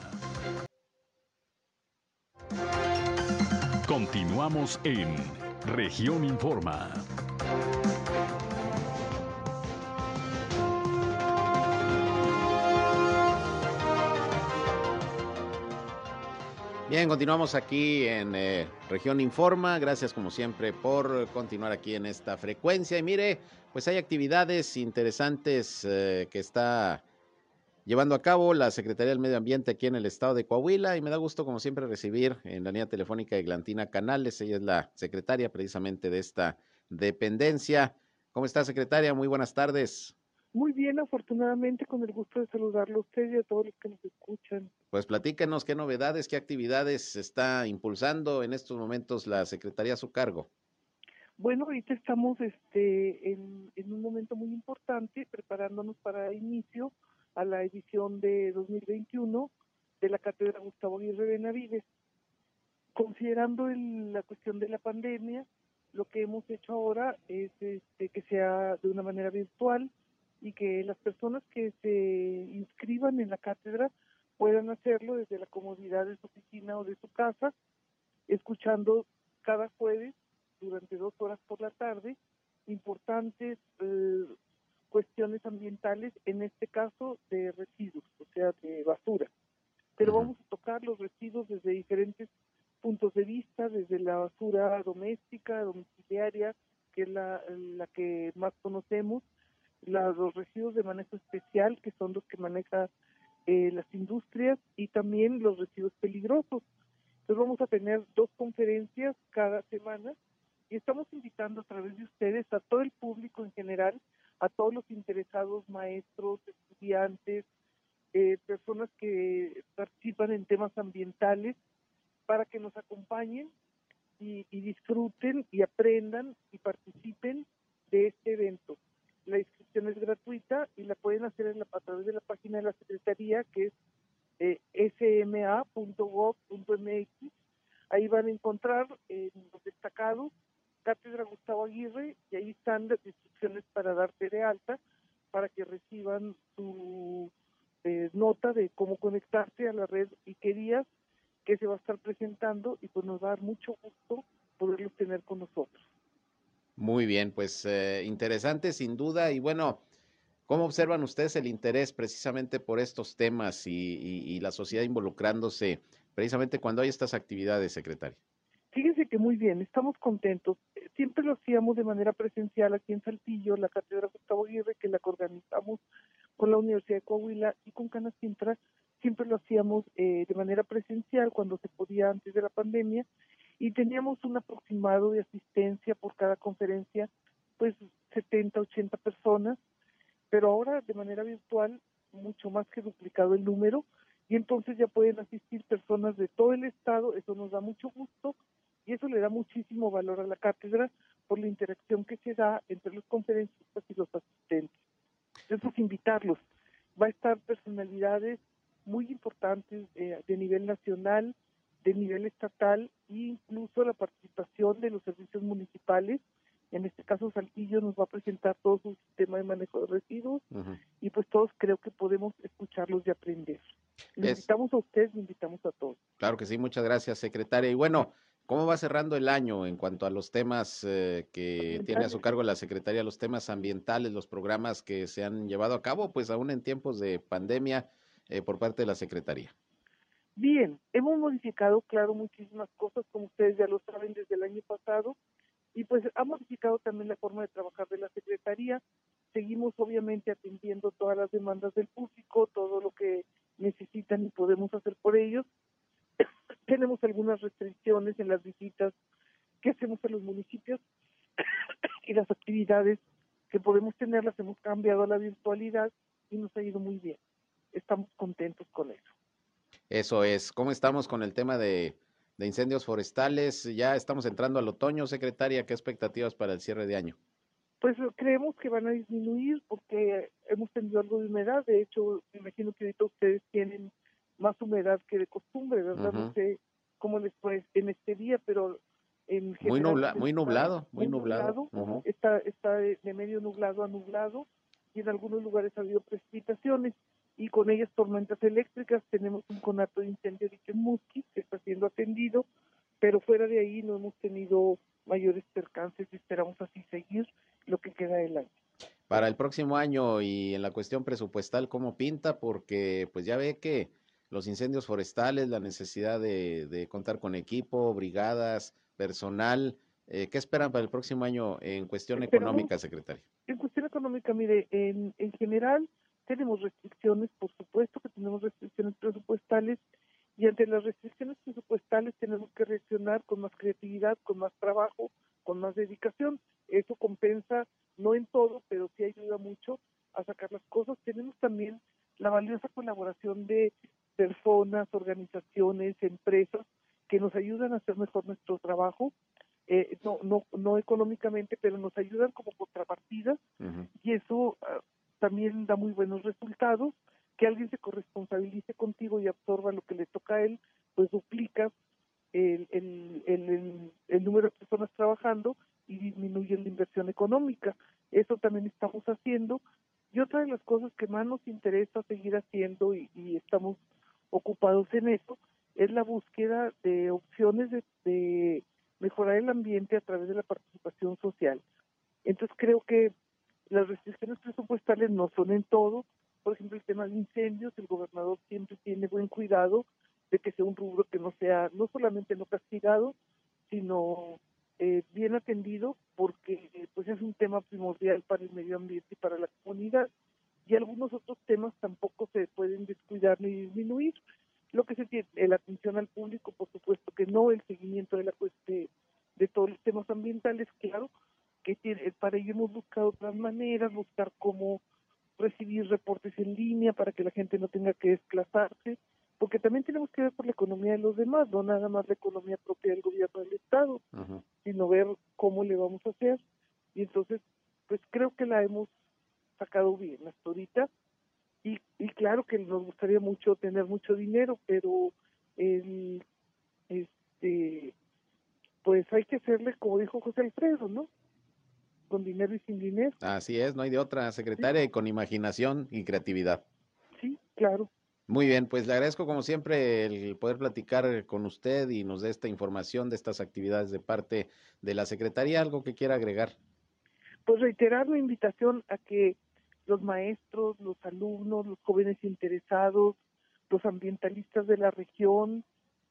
Continuamos en Región Informa. Bien, continuamos aquí en eh, Región Informa. Gracias como siempre por continuar aquí en esta frecuencia. Y mire, pues hay actividades interesantes eh, que está llevando a cabo la Secretaría del Medio Ambiente aquí en el estado de Coahuila y me da gusto como siempre recibir en la línea telefónica de Glantina Canales, ella es la secretaria precisamente de esta dependencia. ¿Cómo está secretaria? Muy buenas tardes. Muy bien, afortunadamente, con el gusto de saludarlo a usted y a todos los que nos escuchan. Pues platíquenos qué novedades, qué actividades está impulsando en estos momentos la Secretaría a su cargo. Bueno, ahorita estamos este, en, en un momento muy importante, preparándonos para inicio a la edición de 2021 de la Cátedra Gustavo Aguirre Benavides. Considerando el, la cuestión de la pandemia, lo que hemos hecho ahora es este, que sea de una manera virtual y que las personas que se inscriban en la cátedra puedan hacerlo desde la comodidad de su oficina o de su casa, escuchando cada jueves durante dos horas por la tarde importantes eh, cuestiones ambientales, en este caso de residuos, o sea, de basura. Pero vamos a tocar los residuos desde diferentes puntos de vista, desde la basura doméstica, domiciliaria, que es la, la que más conocemos, la, los residuos de manejo especial, que son los que maneja eh, las industrias, y también los residuos peligrosos. Entonces vamos a tener dos conferencias cada semana y estamos invitando a través de ustedes a todo el público en general a todos los interesados, maestros, estudiantes, eh, personas que participan en temas ambientales, para que nos acompañen y, disfruten y aprendan y participen de este evento. La inscripción es gratuita y la pueden hacer en la, a través de la página de la Secretaría, que es eh, sma.gov.mx. Ahí van a encontrar eh, los destacados Cátedra Gustavo Aguirre y ahí están las instrucciones para darte de alta para que reciban su eh, nota de cómo conectarse a la red y qué días que se va a estar presentando y pues nos va a dar mucho gusto poderlos tener con nosotros. Muy bien, pues eh, interesante sin duda y bueno, ¿cómo observan ustedes el interés precisamente por estos temas y, y la sociedad involucrándose precisamente cuando hay estas actividades, secretaria? Fíjense que muy bien, estamos contentos. Siempre lo hacíamos de manera presencial aquí en Saltillo, la Cátedra Gustavo Aguirre, que la organizamos con la Universidad de Coahuila y con Canacintra, siempre lo hacíamos eh, de manera presencial cuando se podía antes de la pandemia y teníamos un aproximado de asistencia por cada conferencia, pues 70, 80 personas, pero ahora de manera virtual mucho más que duplicado el número y entonces ya pueden asistir personas de todo el estado, eso nos da mucho gusto y eso le da muchísimo valor a la cátedra por la interacción que se da entre los conferencistas y los asistentes. Entonces, invitarlos. Va a estar personalidades muy importantes eh, de nivel nacional, de nivel estatal e incluso la participación de los servicios municipales. En este caso, Saltillo nos va a presentar todo su sistema de manejo de residuos y pues todos creo que podemos escucharlos y aprender. Le Es- invitamos a usted, le invitamos a todos. Claro que sí, muchas gracias, secretaria. Y bueno, ¿cómo va cerrando el año en cuanto a los temas eh, que tiene a su cargo la secretaria, los temas ambientales, los programas que se han llevado a cabo, pues aún en tiempos de pandemia eh, por parte de la secretaría? Bien, hemos modificado, claro, muchísimas cosas, como ustedes ya lo saben, desde el año pasado, y pues ha modificado también la forma de trabajar de la Secretaría. Seguimos, obviamente, atendiendo todas las demandas del público, todo lo que necesitan y podemos hacer por ellos. Tenemos algunas restricciones en las visitas que hacemos a los municipios y las actividades que podemos tener las hemos cambiado a la virtualidad y nos ha ido muy bien. Estamos contentos con eso. Eso es. ¿Cómo estamos con el tema de, de incendios forestales? Ya estamos entrando al otoño, secretaria. ¿Qué expectativas para el cierre de año? Pues creemos que van a disminuir porque hemos tenido algo de humedad. De hecho, me imagino que ahorita ustedes tienen más humedad que de costumbre, ¿verdad? No sé cómo les fue en este día, pero en Muy, general, nubla- pues, muy nublado, muy nublado. Ujú. Está, está de, de medio nublado a nublado y en algunos lugares ha habido precipitaciones y con ellas tormentas eléctricas. Tenemos un conato de incendio de Musqui que está siendo atendido, pero fuera de ahí no hemos tenido mayores percances y esperamos así seguir lo que queda del año. Para el próximo año y en la cuestión presupuestal, ¿cómo pinta? Porque pues ya ve que los incendios forestales, la necesidad de, de contar con equipo, brigadas, personal, eh, ¿qué esperan para el próximo año en cuestión Esperamos- económica, secretario? En cuestión económica, mire, en, en general tenemos restricciones, por supuesto que tenemos restricciones presupuestales y ante las restricciones presupuestales tenemos que reaccionar con más creatividad, con más trabajo, con más dedicación. Eso compensa, no en todo, pero sí ayuda mucho a sacar las cosas. Tenemos también la valiosa colaboración de personas, organizaciones, empresas que nos ayudan a hacer mejor nuestro trabajo, eh, no, no, no económicamente, pero nos ayudan como contrapartida y eso ah, también da muy buenos resultados. Que alguien se corresponsabilice contigo y absorba lo que le toca a él, pues duplica el, el, el, el- el número de personas trabajando y disminuye la inversión económica. Eso también estamos haciendo. Y otra de las cosas que más nos interesa seguir haciendo y, y estamos ocupados en eso es la búsqueda de opciones de, mejorar el ambiente a través de la participación social. Entonces creo que las restricciones presupuestales no son en todo. Por ejemplo, el tema de incendios, el gobernador siempre tiene buen cuidado de que sea un rubro que no sea, no solamente no castigado, sino eh, bien atendido, porque pues es un tema primordial para el medio ambiente y para la comunidad. Y algunos otros temas tampoco se pueden descuidar ni disminuir. Lo que se tiene, eh, la atención al público, por supuesto que no, el seguimiento de la cuestión de todos los temas ambientales, claro, que tiene, para ello hemos buscado otras maneras, buscar cómo recibir reportes en línea para que la gente no tenga que desplazarse, porque también tenemos que ver por la economía de los demás, no nada más la economía propia del gobierno del Estado, sino ver cómo le vamos a hacer. Y entonces, pues creo que la hemos sacado bien hasta ahorita. Y, y claro que nos gustaría mucho tener mucho dinero, pero el, este, pues hay que hacerle como dijo José Alfredo, ¿no? Con dinero y sin dinero. Así es, no hay de otra, secretaria, y con imaginación y creatividad. Sí, claro. Muy bien, pues le agradezco como siempre el poder platicar con usted y nos dé esta información de estas actividades de parte de la Secretaría. ¿Algo que quiera agregar? Pues reiterar la invitación a que los maestros, los alumnos, los jóvenes interesados, los ambientalistas de la región,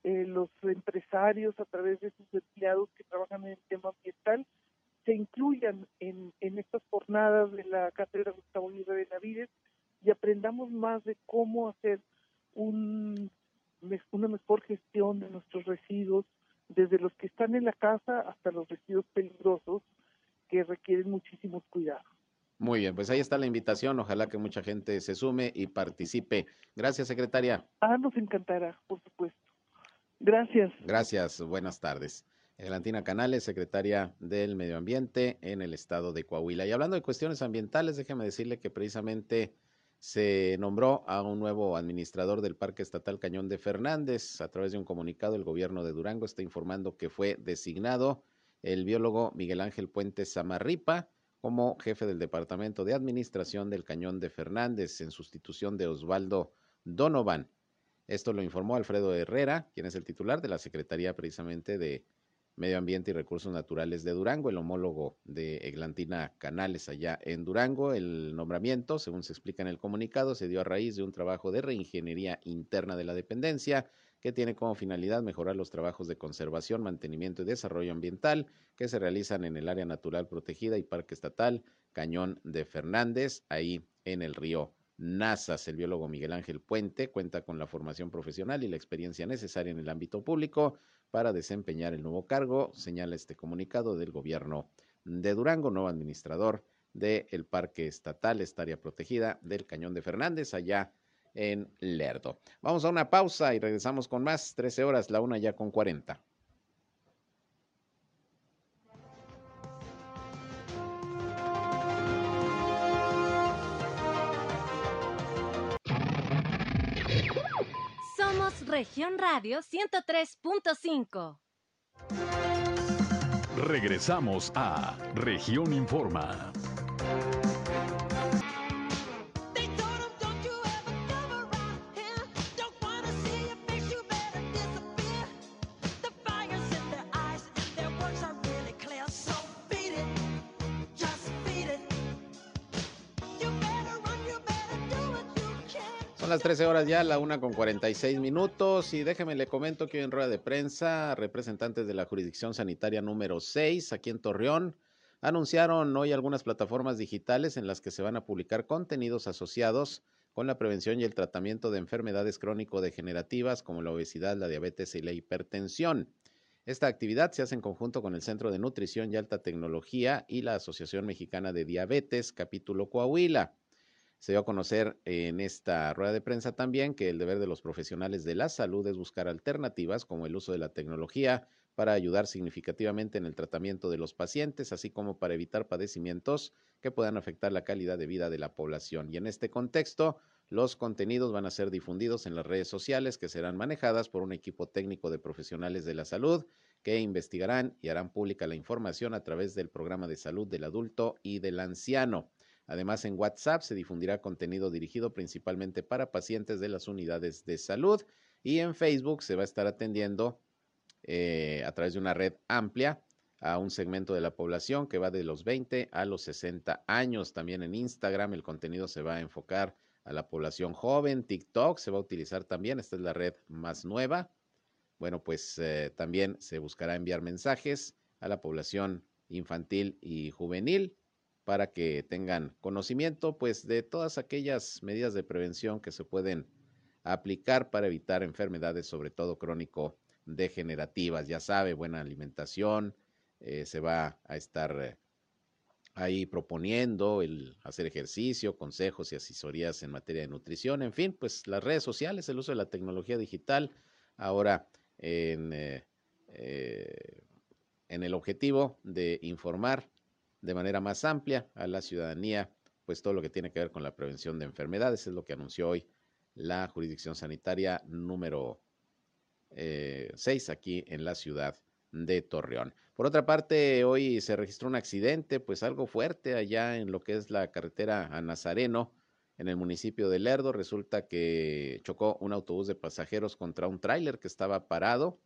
eh, los empresarios a través de sus empleados que trabajan en el tema ambiental, se incluyan en, estas jornadas de la Cátedra Gustavo Aguirre de Navides y aprendamos más de cómo hacer un, una mejor gestión de nuestros residuos, desde los que están en la casa hasta los residuos peligrosos que requieren muchísimos cuidados. Muy bien, pues ahí está la invitación. Ojalá que mucha gente se sume y participe. Gracias, secretaria. Ah, nos encantará, por supuesto. Gracias. Gracias, buenas tardes. Elantina Canales, secretaria del Medio Ambiente en el estado de Coahuila. Y hablando de cuestiones ambientales, déjeme decirle que precisamente se nombró a un nuevo administrador del Parque Estatal Cañón de Fernández. A través de un comunicado, el gobierno de Durango está informando que fue designado el biólogo Miguel Ángel Puentes Samarripa como jefe del Departamento de Administración del Cañón de Fernández en sustitución de Osvaldo Donovan. Esto lo informó Alfredo Herrera, quien es el titular de la Secretaría precisamente de Medio Ambiente y Recursos Naturales de Durango, el homólogo de Eglantina Canales allá en Durango. El nombramiento, según se explica en el comunicado, se dio a raíz de un trabajo de reingeniería interna de la dependencia que tiene como finalidad mejorar los trabajos de conservación, mantenimiento y desarrollo ambiental que se realizan en el área natural protegida y parque estatal Cañón de Fernández, ahí en el río Nazas. El biólogo Miguel Ángel Puente cuenta con la formación profesional y la experiencia necesaria en el ámbito público para desempeñar el nuevo cargo, señala este comunicado del gobierno de Durango, nuevo administrador del Parque Estatal, esta área protegida del Cañón de Fernández, allá en Lerdo. Vamos a una pausa y regresamos con más. 13 horas, la una ya con 40. Somos Región Radio 103.5. Regresamos a Región Informa. Son las 13 horas ya, la una con 46 minutos. Y déjeme le comento que hoy en rueda de prensa, representantes de la jurisdicción sanitaria número 6 aquí en Torreón anunciaron hoy algunas plataformas digitales en las que se van a publicar contenidos asociados con la prevención y el tratamiento de enfermedades crónico-degenerativas como la obesidad, la diabetes y la hipertensión. Esta actividad se hace en conjunto con el Centro de Nutrición y Alta Tecnología y la Asociación Mexicana de Diabetes, capítulo Coahuila. Se dio a conocer en esta rueda de prensa también que el deber de los profesionales de la salud es buscar alternativas como el uso de la tecnología para ayudar significativamente en el tratamiento de los pacientes, así como para evitar padecimientos que puedan afectar la calidad de vida de la población. Y en este contexto, los contenidos van a ser difundidos en las redes sociales que serán manejadas por un equipo técnico de profesionales de la salud que investigarán y harán pública la información a través del programa de salud del adulto y del anciano. Además, en WhatsApp se difundirá contenido dirigido principalmente para pacientes de las unidades de salud y en Facebook se va a estar atendiendo eh, a través de una red amplia a un segmento de la población que va de los 20 a los 60 años. También en Instagram el contenido se va a enfocar a la población joven. TikTok se va a utilizar también. Esta es la red más nueva. Bueno, pues eh, también se buscará enviar mensajes a la población infantil y juvenil para que tengan conocimiento pues de todas aquellas medidas de prevención que se pueden aplicar para evitar enfermedades, sobre todo crónico degenerativas. Ya sabe, buena alimentación, eh, se va a estar eh, ahí proponiendo el hacer ejercicio, consejos y asesorías en materia de nutrición, en fin, pues las redes sociales, el uso de la tecnología digital, ahora en, eh, en el objetivo de informar de manera más amplia a la ciudadanía, pues todo lo que tiene que ver con la prevención de enfermedades, es lo que anunció hoy la jurisdicción sanitaria número 6 eh, aquí en la ciudad de Torreón. Por otra parte, hoy se registró un accidente, pues algo fuerte allá en lo que es la carretera a Nazareno, en el municipio de Lerdo. Resulta que chocó un autobús de pasajeros contra un tráiler que estaba parado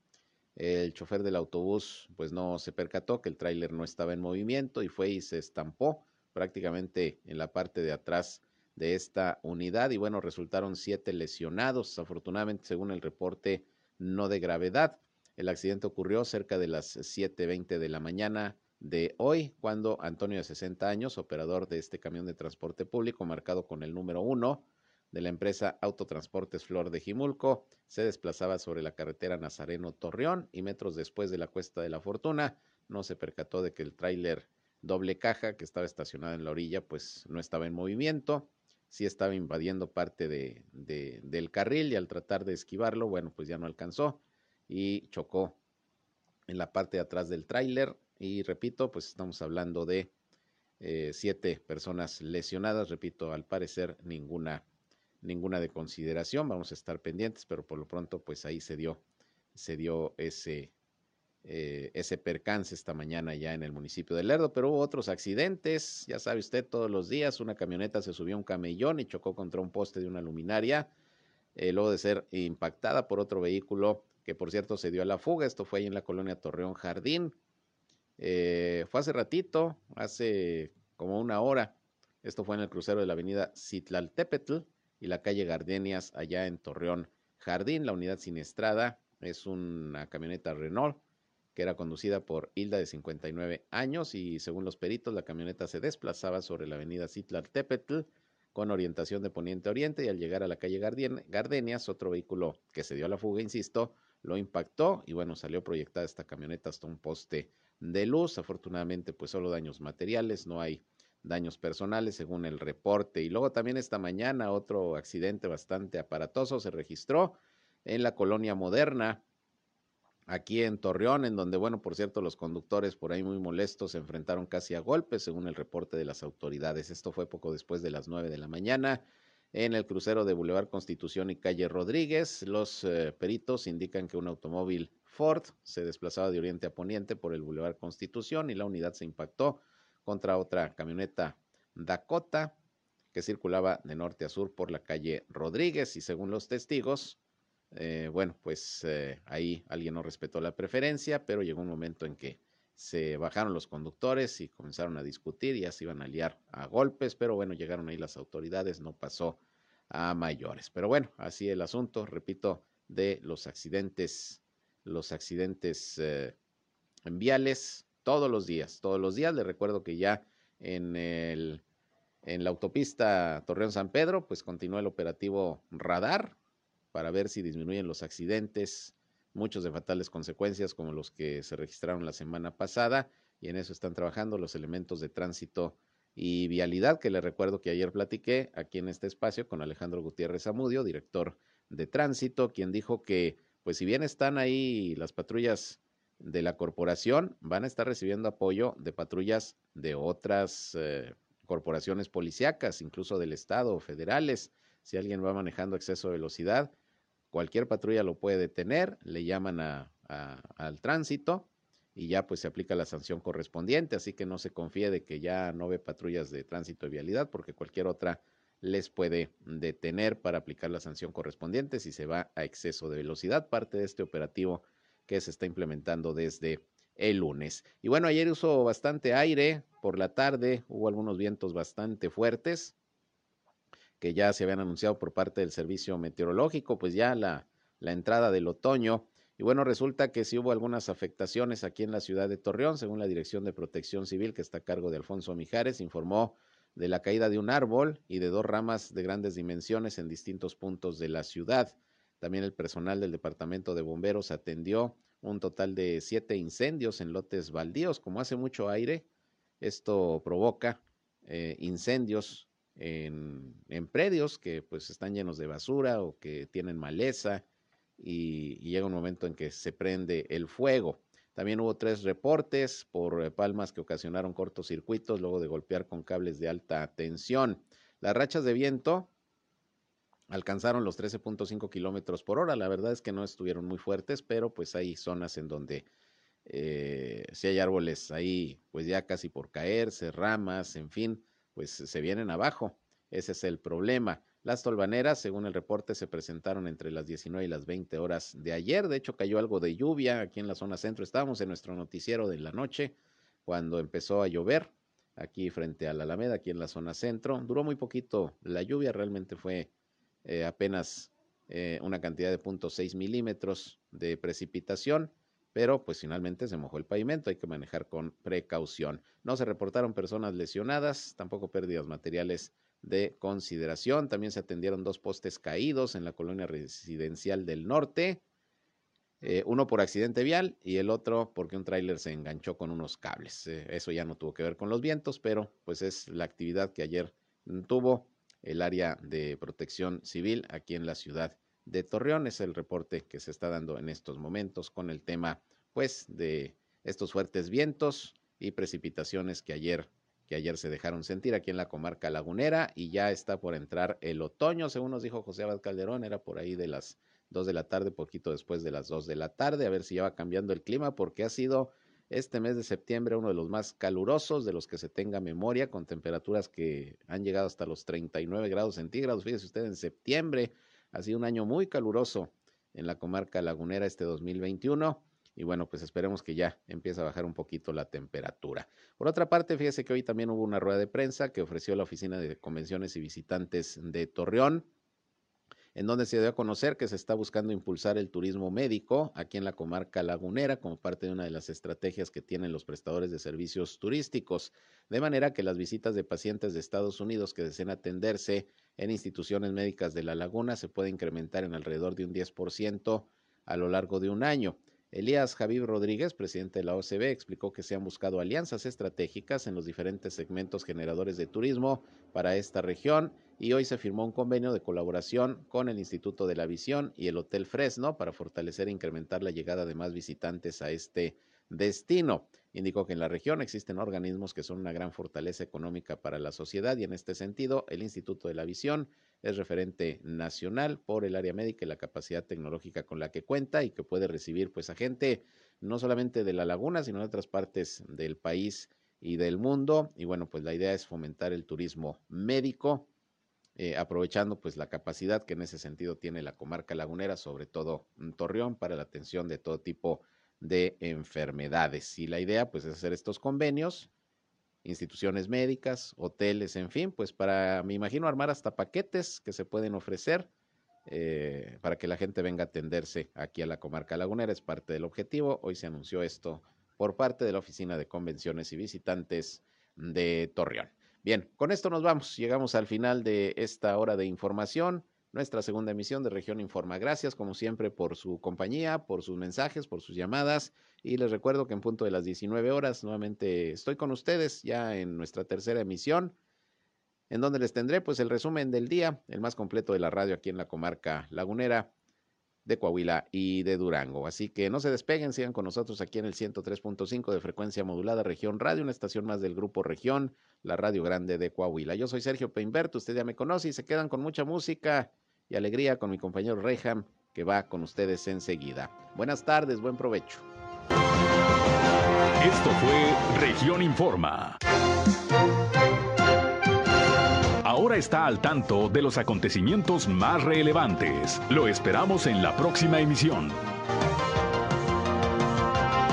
el chofer del autobús pues no se percató que el tráiler no estaba en movimiento y fue y se estampó prácticamente en la parte de atrás de esta unidad y bueno, resultaron siete lesionados, afortunadamente según el reporte no de gravedad. El accidente ocurrió cerca de las 7.20 de la mañana de hoy, cuando Antonio de 60 años, operador de este camión de transporte público marcado con el número uno, de la empresa Autotransportes Flor de Jimulco. Se desplazaba sobre la carretera Nazareno-Torreón y metros después de la Cuesta de la Fortuna. No se percató de que el tráiler doble caja que estaba estacionado en la orilla pues no estaba en movimiento, sí estaba invadiendo parte de, del carril y al tratar de esquivarlo, bueno, pues ya no alcanzó y chocó en la parte de atrás del tráiler. Y repito, pues estamos hablando de eh, siete personas lesionadas, repito, al parecer ninguna ninguna de consideración, vamos a estar pendientes, pero por lo pronto pues ahí se dio, se dio ese, eh, ese percance esta mañana ya en el municipio de Lerdo, pero hubo otros accidentes, ya sabe usted, todos los días una camioneta se subió a un camellón y chocó contra un poste de una luminaria eh, luego de ser impactada por otro vehículo que por cierto se dio a la fuga. Esto fue ahí en la colonia Torreón Jardín. Eh, fue hace ratito, hace como una hora. Esto fue en el crucero de la avenida Citlaltepetl y la calle Gardenias allá en Torreón Jardín. La unidad siniestrada es una camioneta Renault que era conducida por Hilda de 59 años y según los peritos la camioneta se desplazaba sobre la avenida Citlaltepetl con orientación de poniente a oriente y al llegar a la calle Gardenias otro vehículo que se dio a la fuga, insisto, lo impactó y bueno, salió proyectada esta camioneta hasta un poste de luz. Afortunadamente, pues solo daños materiales, no hay daños personales según el reporte. Y luego también esta mañana otro accidente bastante aparatoso se registró en la colonia moderna, aquí en Torreón, en donde, bueno, por cierto, los conductores por ahí muy molestos se enfrentaron casi a golpes, según el reporte de las autoridades. Esto fue poco después de las nueve de la mañana en el crucero de Boulevard Constitución y Calle Rodríguez. Los eh, peritos indican que un automóvil Ford se desplazaba de oriente a poniente por el Boulevard Constitución y la unidad se impactó contra otra camioneta Dakota que circulaba de norte a sur por la calle Rodríguez y según los testigos, eh, bueno, pues eh, ahí alguien no respetó la preferencia, pero llegó un momento en que se bajaron los conductores y comenzaron a discutir, y ya se iban a liar a golpes, pero bueno, llegaron ahí las autoridades, no pasó a mayores. Pero bueno, así el asunto, repito, de los accidentes, los accidentes eh, viales todos los días, todos los días. Les recuerdo que ya en el en la autopista Torreón San Pedro, pues continúa el operativo radar para ver si disminuyen los accidentes muchos de fatales consecuencias como los que se registraron la semana pasada y en eso están trabajando los elementos de tránsito y vialidad que les recuerdo que ayer platiqué aquí en este espacio con Alejandro Gutiérrez Amudio, director de tránsito, quien dijo que pues si bien están ahí las patrullas de la corporación, van a estar recibiendo apoyo de patrullas de otras eh, corporaciones policíacas, incluso del Estado, federales. Si alguien va manejando exceso de velocidad, Cualquier patrulla lo puede detener, le llaman al tránsito y ya pues se aplica la sanción correspondiente, así que no se confíe de que ya no ve patrullas de tránsito y vialidad porque cualquier otra les puede detener para aplicar la sanción correspondiente si se va a exceso de velocidad, parte de este operativo que se está implementando desde el lunes. Y bueno, ayer usó bastante aire por la tarde, hubo algunos vientos bastante fuertes, que ya se habían anunciado por parte del servicio meteorológico, pues ya la, la entrada del otoño. Y bueno, resulta que sí hubo algunas afectaciones aquí en la ciudad de Torreón, según la Dirección de Protección Civil, que está a cargo de Alfonso Mijares, informó de la caída de un árbol y de dos ramas de grandes dimensiones en distintos puntos de la ciudad. También el personal del Departamento de Bomberos atendió un total de siete incendios en lotes baldíos. Como hace mucho aire, esto provoca eh, incendios en, en, predios que pues están llenos de basura o que tienen maleza y, llega un momento en que se prende el fuego. También hubo tres reportes por eh, palmas que ocasionaron cortocircuitos luego de golpear con cables de alta tensión. Las rachas de viento alcanzaron los 13.5 kilómetros por hora. La verdad es que no estuvieron muy fuertes, pero pues hay zonas en donde eh, si hay árboles ahí, pues ya casi por caerse, ramas, en fin, pues se vienen abajo. Ese es el problema. Las tolvaneras, según el reporte, se presentaron entre las 19 y las 20 horas de ayer. De hecho, cayó algo de lluvia aquí en la zona centro. Estábamos en nuestro noticiero de la noche cuando empezó a llover aquí frente a la Alameda, aquí en la zona centro. Duró muy poquito la lluvia, realmente fue eh, apenas eh, una cantidad de 0.6 milímetros de precipitación pero pues finalmente se mojó el pavimento, hay que manejar con precaución. No se reportaron personas lesionadas, tampoco pérdidas materiales de consideración. También se atendieron dos postes caídos en la colonia residencial del norte, eh, uno por accidente vial y el otro porque un tráiler se enganchó con unos cables. Eh, eso ya no tuvo que ver con los vientos, pero pues es la actividad que ayer tuvo el área de protección civil aquí en la ciudad de Torreón. Es el reporte que se está dando en estos momentos con el tema, pues, de estos fuertes vientos y precipitaciones que ayer que ayer se dejaron sentir aquí en la comarca lagunera y ya está por entrar el otoño, según nos dijo José Abad Calderón, era por ahí de las dos de la tarde, poquito después de las dos de la tarde, a ver si ya va cambiando el clima, porque ha sido este mes de septiembre uno de los más calurosos de los que se tenga memoria, con temperaturas que han llegado hasta los 39 grados centígrados. Fíjese usted, en septiembre Ha sido un año muy caluroso en la comarca lagunera este 2021 y bueno, pues esperemos que ya empiece a bajar un poquito la temperatura. Por otra parte, fíjese que hoy también hubo una rueda de prensa que ofreció la Oficina de Convenciones y Visitantes de Torreón en donde se dio a conocer que se está buscando impulsar el turismo médico aquí en la comarca lagunera como parte de una de las estrategias que tienen los prestadores de servicios turísticos, de manera que las visitas de pacientes de Estados Unidos que deseen atenderse en instituciones médicas de la laguna se puede incrementar en alrededor de un 10% a lo largo de un año. Elías Javier Rodríguez, presidente de la OCB, explicó que se han buscado alianzas estratégicas en los diferentes segmentos generadores de turismo para esta región y hoy se firmó un convenio de colaboración con el Instituto de la Visión y el Hotel Fresno para fortalecer e incrementar la llegada de más visitantes a este destino. Indicó que en la región existen organismos que son una gran fortaleza económica para la sociedad y en este sentido el Instituto de la Visión es referente nacional por el área médica y la capacidad tecnológica con la que cuenta y que puede recibir pues a gente no solamente de la laguna, sino de otras partes del país y del mundo. Y bueno, pues la idea es fomentar el turismo médico, eh, aprovechando pues la capacidad que en ese sentido tiene la comarca lagunera, sobre todo en Torreón, para la atención de todo tipo de enfermedades. Y la idea pues es hacer estos convenios instituciones médicas, hoteles, en fin, pues para, me imagino, armar hasta paquetes que se pueden ofrecer eh, para que la gente venga a atenderse aquí a la comarca lagunera. Es parte del objetivo. Hoy se anunció esto por parte de la Oficina de Convenciones y Visitantes de Torreón. Bien, con esto nos vamos. Llegamos al final de esta hora de información nuestra segunda emisión de Región Informa. Gracias, como siempre, por su compañía, por sus mensajes, por sus llamadas. Y les recuerdo que en punto de las 19 horas nuevamente estoy con ustedes ya en nuestra tercera emisión, en donde les tendré pues el resumen del día, el más completo de la radio aquí en la comarca lagunera de Coahuila y de Durango. Así que no se despeguen, sigan con nosotros aquí en el 103.5 de frecuencia modulada Región Radio, una estación más del grupo Región, la Radio Grande de Coahuila. Yo soy Sergio Peinberto, usted ya me conoce y se quedan con mucha música y alegría con mi compañero Reham, que va con ustedes enseguida. Buenas tardes, buen provecho. Esto fue Región Informa. Ahora está al tanto de los acontecimientos más relevantes. Lo esperamos en la próxima emisión.